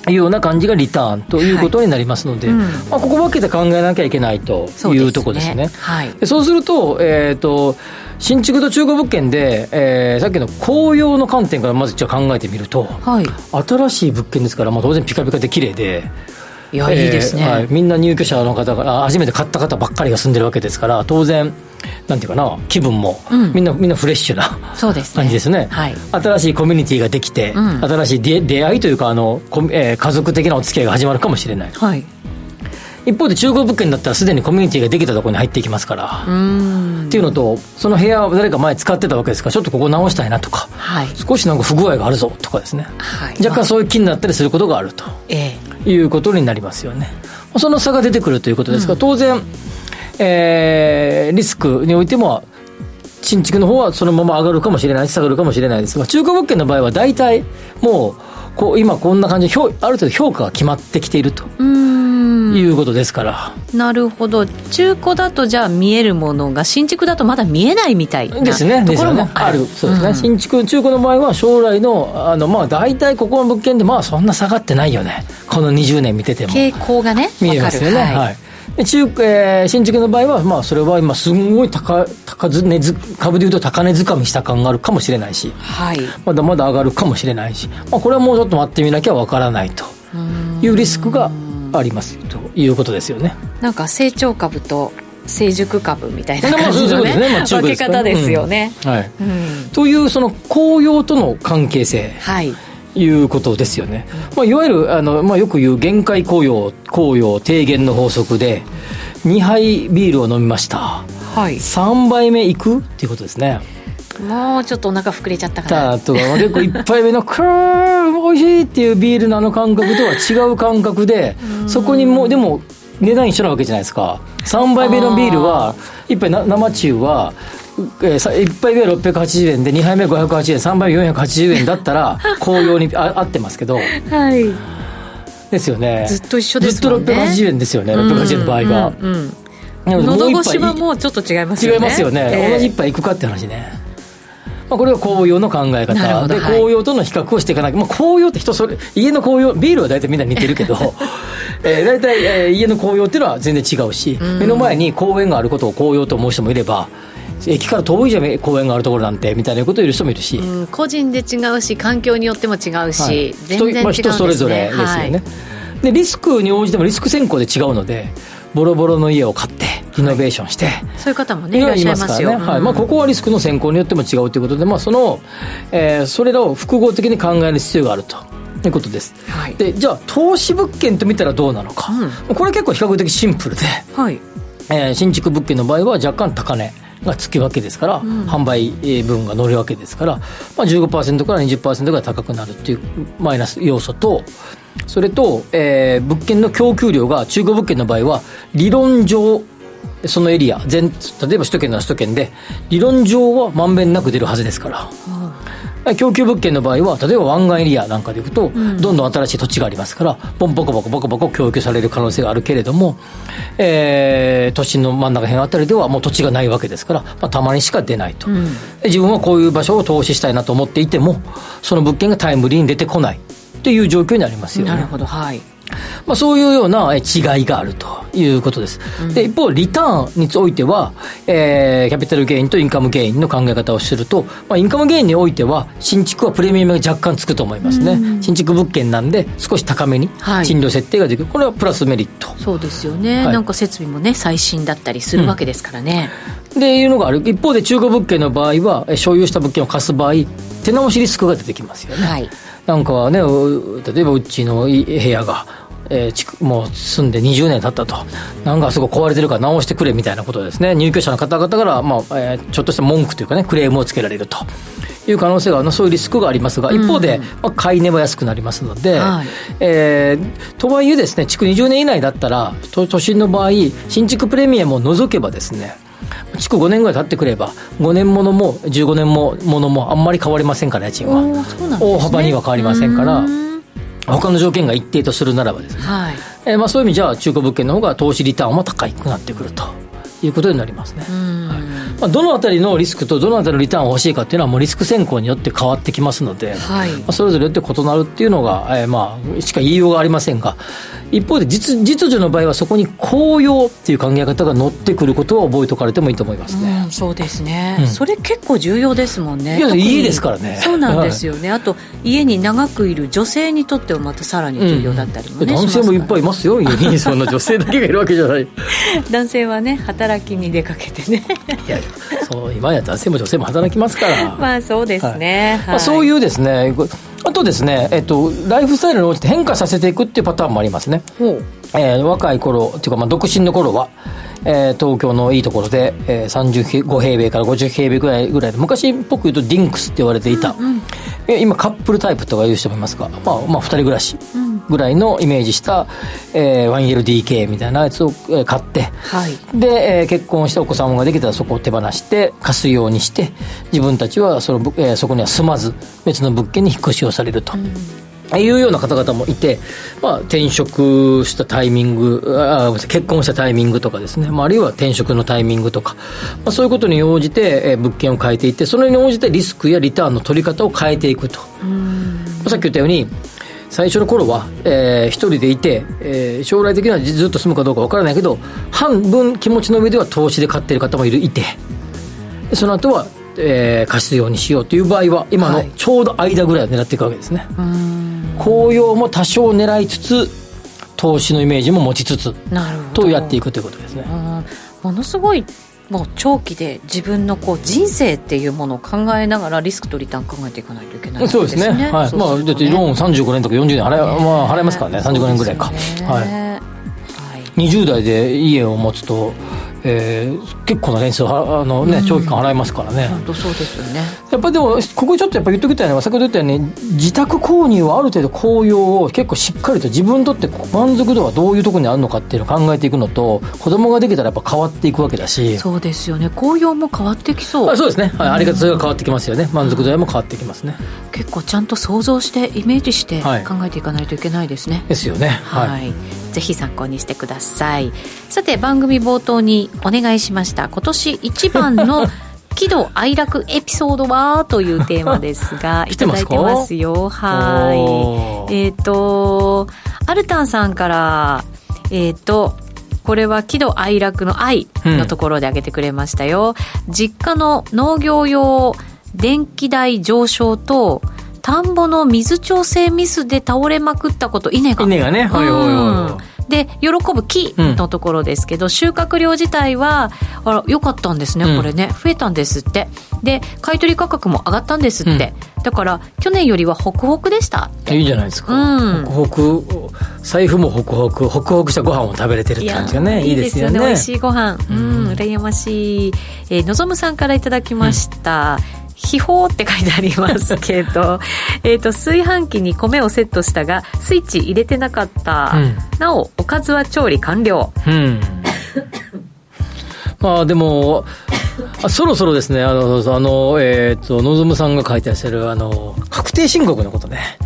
うような感じがリターンということになりますので、はい。うん、まあ、ここ分けて考えなきゃいけないというところですね。そう、ねはい、そうすると,、えーと、新築と中古物件で、えー、さっきの紅葉の観点からまずじゃ考えてみると、はい、新しい物件ですから、まあ、当然ピカピカで綺麗で。いや、えー、いいですね、はい、みんな入居者の方が初めて買った方ばっかりが住んでるわけですから当然なんていうかな気分も、うん、みんなみんなフレッシュなそうです、ね、感じですね、はい、新しいコミュニティができて、うん、新しい出出会いというかあの、えー、家族的なお付き合いが始まるかもしれない、はい、一方で中古物件だったらすでにコミュニティができたところに入っていきますから。っていうのとその部屋を誰か前使ってたわけですか？らちょっとここ直したいなとか、はい、少しなんか不具合があるぞとかですね、はい、若干そういう気になったりすることがあると、ええ、いうことになりますよね。その差が出てくるということですが、うん、当然えー、リスクにおいても、新築の方はそのまま上がるかもしれないし、下がるかもしれないですが、中古物件の場合は大体、もう、こう今こんな感じで、ある程度評価が決まってきていると。いうことですから。なるほど。中古だとじゃあ見えるものが新築だとまだ見えないみたいなですね。ところもある、ね、そうですね、うん、新築中古の場合は将来のあのまあ大体ここの物件でまあそんな下がってないよね。この20年見てても。傾向がね見えますよね。はい、はい。中、えー、新築の場合は、まあ、それは今、すごい高高値株でいうと高値掴みした感があるかもしれないし、はい、まだまだ上がるかもしれないし、まあ、これはもうちょっと待ってみなきゃわからないというリスクがあります。ということですよね。なんか成長株と成熟株みたいな感じのね、ね。まあ、分け方ですよね。うん、はい、うん、というその紅葉との関係性。はい。いうことですよね、まあ、いわゆるあの、まあ、よく言う限界紅葉紅葉低減の法則で2杯ビールを飲みました、はい、3杯目いくっていうことですねもうちょっとお腹膨れちゃったかなとか結構1杯目のクー美味しいっていうビールのあの感覚とは違う感覚でそこにもでも値段一緒なわけじゃないですか。3杯目のビールは1杯生中はえー、1杯目は680円で2杯目580円3杯目480円だったら <laughs> 紅葉にあ合ってますけど。はい。ですよね。ずっと一緒ですもんね。ずっと680円ですよね680円の場合が、うんうん。うん、喉越しはもうちょっと違いますよね。違いますよね、えー、同じ一杯いくかって話ねまあ、これが紅葉の考え方。で、紅葉との比較をしていかなきゃ、まあ、紅葉って人それ家の紅葉ビールは大体みんな似てるけど <laughs> えー、大体、えー、家の紅葉っていうのは全然違うし、目の前に公園があることを紅葉と思う人もいれば駅から遠いじゃん公園があるところなんてみたいなことを言う人もいるし、うん、個人で違うし環境によっても違うし、はい、全然違うんですね、まあ、人それぞれですよね、はい、でリスクに応じてもリスク先行で違うのでボロボロの家を買ってリノベーションして、はい、そういう方もねいらっしゃいますよ、ね。はい。まあ、ここはリスクの先行によっても違うということで、まあ、その、えー、それらを複合的に考える必要があると。ということです、はい、でじゃあ投資物件と見たらどうなのか、うん、これ結構比較的シンプルで、はい。えー、新築物件の場合は若干高値がつくわけですから、うん、販売分が乗るわけですから、まあ15%から20%ぐらい高くなるっていうマイナス要素と、それと、えー、物件の供給量が中古物件の場合は、理論上、そのエリア全、例えば首都圏なら首都圏で、理論上はまんべんなく出るはずですから。供給物件の場合は、例えば湾岸エリアなんかでいくと、うん、どんどん新しい土地がありますから、ボンボコボコボコボコ供給される可能性があるけれども、えー、都心の真ん中辺あたりではもう土地がないわけですから、まあ、たまにしか出ないと、うん、自分はこういう場所を投資したいなと思っていても、その物件がタイムリーに出てこないという状況になりますよね。なるほど、はい。まあ、そういうような違いがあるということです。うん、で、一方、リターンにおいては、えー、キャピタルゲインとインカムゲインの考え方をすると、まあ、インカムゲインにおいては、新築はプレミアムが若干つくと思いますね。うん、新築物件なんで、少し高めに賃料設定ができる。はい、これはプラスメリット。そうですよね、はい、なんか設備もね、最新だったりするわけですからね。うん、で、いうのがある。一方で、中古物件の場合は、所有した物件を貸す場合、手直しリスクが出てきますよね。はい、なんかね、例えばうちの部屋が、えー、もう住んで20年経ったと、なんかすごい壊れてるから直してくれみたいなことですね、入居者の方々から、まあえー、ちょっとした文句というかね、クレームをつけられると。いう可能性があるそういうリスクがありますが、一方で、まあ、買い値は安くなりますので、はい、えー、とはいえですね、築20年以内だったら、都心の場合、新築プレミアムを除けばですね、築5年ぐらい経ってくれば、5年ものも15年もものもあんまり変わりませんから、家賃は。ね、大幅には変わりませんから。他の条件が一定とするならばですね、はい。えーまあ、そういう意味じゃ中古物件の方が投資リターンも高くなってくるということになりますね、はいまあ、どのあたりのリスクとどのあたりのリターンを欲しいかっていうのはもうリスク先行によって変わってきますので、はい。まあ、それぞれによって異なるっていうのが、えーまあ、しか言いようがありませんが一方で実実需の場合はそこに紅葉っていう考え方が乗ってくることは覚えておかれてもいいと思いますね、うん、そうですね、うん、それ結構重要ですもんねいや家ですからね。そうなんですよね、はい、あと家に長くいる女性にとってはまたさらに重要だったりもね、うん、男性もいっぱいいますよ。家にそんな女性だけがいるわけじゃない。<laughs> 男性はね働きに出かけてね。いや <laughs> そう今や男性も女性も働きますから。まあそうですね、はい、まあ、そういうですねあとですね、えっと、ライフスタイルに応じて変化させていくっていうパターンもありますね。えー、若い頃、っていうか、まあ、独身の頃は、えー、東京のいいところで、えー、35平米から50平米ぐらいぐらいで、昔っぽく言うとディンクスって言われていた、うんうん、え今カップルタイプとか言う人もいますが、まあ、まあ、二人暮らしぐらいのイメージした、えー、1LDK みたいなやつを、えー、買って、はい、で、えー、結婚してお子様ができたらそこを手放して貸すようにして自分たちはその、えー、そこには住まず別の物件に引っ越しをされると。うん。いうような方々もいて、まあ、転職したタイミングあ、結婚したタイミングとかですね、まあ、あるいは転職のタイミングとか、まあ、そういうことに応じて、えー、物件を変えていって、それに応じてリスクやリターンの取り方を変えていくと。さっき言ったように、最初の頃は、えー、一人でいて、えー、将来的にはずっと住むかどうかわからないけど、半分気持ちの上では投資で買っている方もいるいて、その後は、えー、貸すようにしようという場合は、今のちょうど間ぐらいを狙っていくわけですね。はい紅葉も多少狙いつつ投資のイメージも持ちつつとやっていくということですね。ものすごいもう長期で自分のこう人生っていうものを考えながらリスクとリターン考えていかないといけない、ね、そうですね、はい、まあ、だってローン35年とか40年払い,、まあ、払いますからね、35年ぐらいか、はい、20代で家を持つとえー、結構な年数あの、ね、長期間払いますからね、本当そうですよね。やっぱりでもここちょっとやっぱ言っときたいのは先ほど言ったように自宅購入はある程度紅葉を結構しっかりと自分にとって満足度はどういうところにあるのかっていうのを考えていくのと子供ができたらやっぱ変わっていくわけだし。そうですよね。紅葉も変わってきそうあそうですね、はい、あり方それが変わってきますよね。満足度も変わってきますね、結構ちゃんと想像してイメージして考えていかないといけないですね、はい、ですよね。はい、はいぜひ参考にしてください。さて番組冒頭にお願いしました。今年一番の喜怒哀楽エピソードは？というテーマですが <laughs> いただいてますよ。はい。えっ、ー、とアルタンさんからえっ、ー、とこれは喜怒哀楽の愛のところで挙げてくれましたよ、うん、実家の農業用電気代上昇と田んぼの水調整ミスで倒れまくったこと稲が。稲がね。はいはいはい。で喜ぶ木のところですけど、うん、収穫量自体はあら良かったんですね、これね。増えたんですって。で買取価格も上がったんですって、うん、だから去年よりはホクホクでしたいいじゃないですか、うん、ホクホク財布もホクホクホクホクしたご飯を食べれてるって感じがねいいですよね。美味しいご飯。うん、羨ましい、えー、のぞむさんからいただきました、秘宝って書いてありますけど <laughs> えと炊飯器に米をセットしたがスイッチ入れてなかった、うん、なおおかずは調理完了、うん、<laughs> まあでもあそろそろですね。あのあのえっ、ー、とのぞむさんが書いてらっしゃるあの確定申告のことね。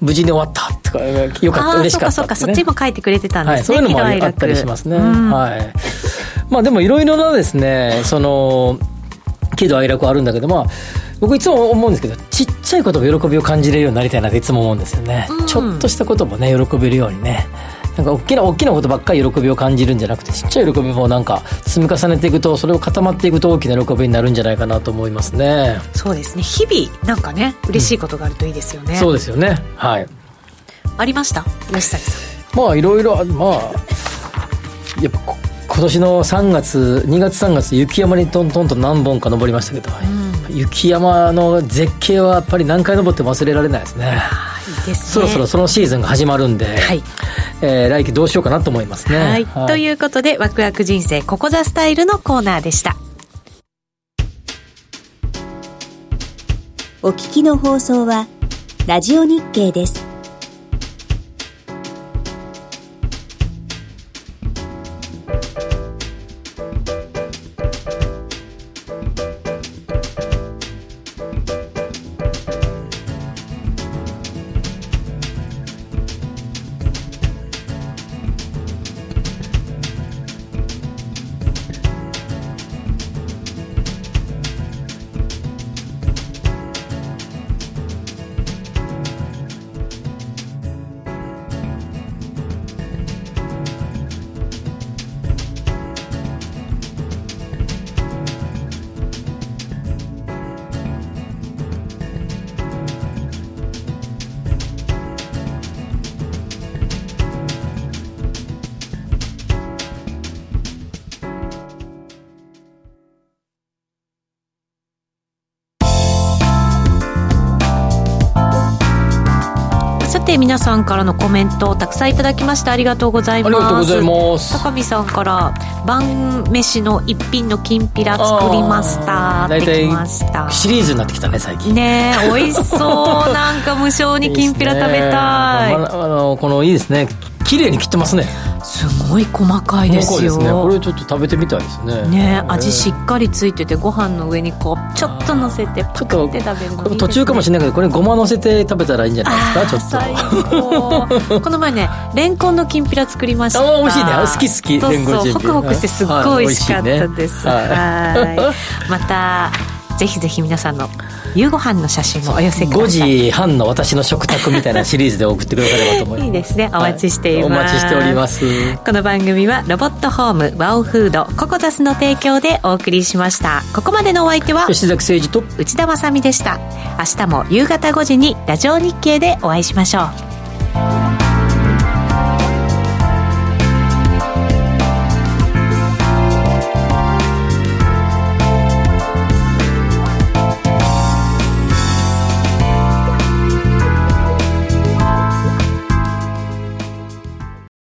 無事に終わったとかよかった嬉しかった、ね、そうかそうかそっちも書いてくれてたんですね、はい、そういうのもあったりしますね、うん、はい。まあでもいろいろなですねその喜怒哀楽あるんだけど、まあ、僕いつも思うんですけど、ちっちゃいことも喜びを感じれるようになりたいなっていつも思うんですよね。うん、ちょっとしたこともね、喜べるようにね。なんか大きな大きなことばっかり喜びを感じるんじゃなくてちっちゃい喜びもなんか積み重ねていくとそれを固まっていくと大きな喜びになるんじゃないかなと思いますね。そうですね。日々なんかね嬉しいことがあるといいですよね、うん、そうですよね。はい。ありました？吉崎さん。まあいろいろまあ今年の3月2月3月雪山にトントンと何本か登りましたけど、うん、雪山の絶景はやっぱり何回登っても忘れられないですね。いいですね。そろそろそのシーズンが始まるんで、はい。えー、来季どうしようかなと思いますね、はい、はい、ということでワクワク人生ここザスタイルのコーナーでした。お聞きの放送はラジオ日経ですて皆さんからのコメントをたくさんいただきましてありがとうございます。高見さんから晩飯の一品のきんぴら作りましたってきました。シリーズになってきたね最近。ね美味しそう。なんか無償にきんぴら食べたい。い、ね、あのこのいいですね綺麗に切ってますね。すごい細かいですよ、ね、これちょっと食べてみたいですね。ね味しっかりついててご飯の上にこうちょっとのせてパクって食べるのね、途中かもしれないけどこれごまのせて食べたらいいんじゃないですか？ちょっと。この前ねレンコンのきんぴら作りました。あ美味しいね。好き好き。そうそうホクホクしてすっごい美味しかったです、はい、はい。またぜひぜひ皆さんの夕ご飯の写真もお寄せください。5時半の私の食卓みたいなシリーズで送ってくださればと思います。いいですね。お待ちしています、はい、お待ちしております。この番組はロボットホームワオフードココザスの提供でお送りしました。ここまでのお相手は吉崎誠二と内田まさでした。明日も夕方5時にラジオ日経でお会いしましょう